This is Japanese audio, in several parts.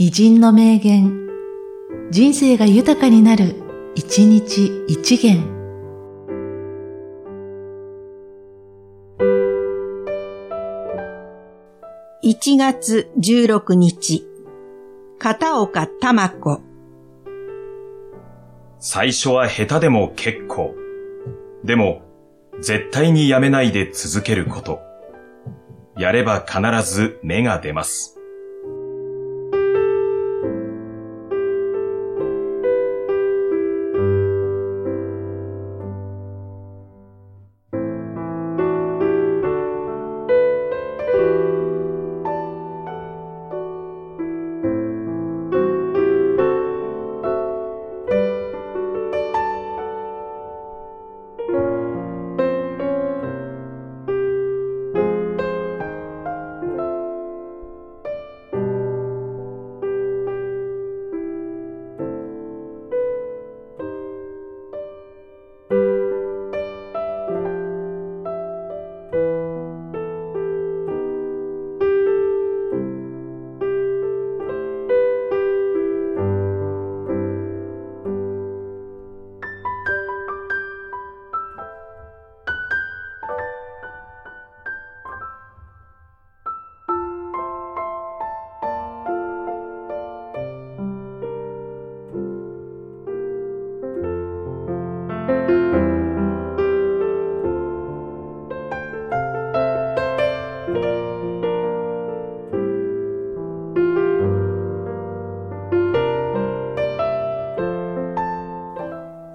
偉人の名言、人生が豊かになる、一日一元。1月16日、片岡玉子。最初は下手でも結構。でも、絶対にやめないで続けること。やれば必ず芽が出ます。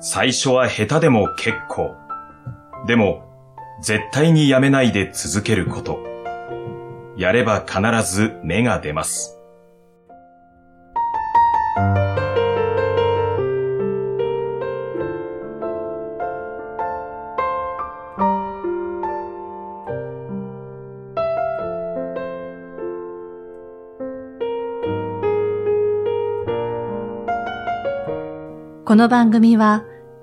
最初は下手でも結構。でも、絶対にやめないで続けること。やれば必ず芽が出ます。この番組は、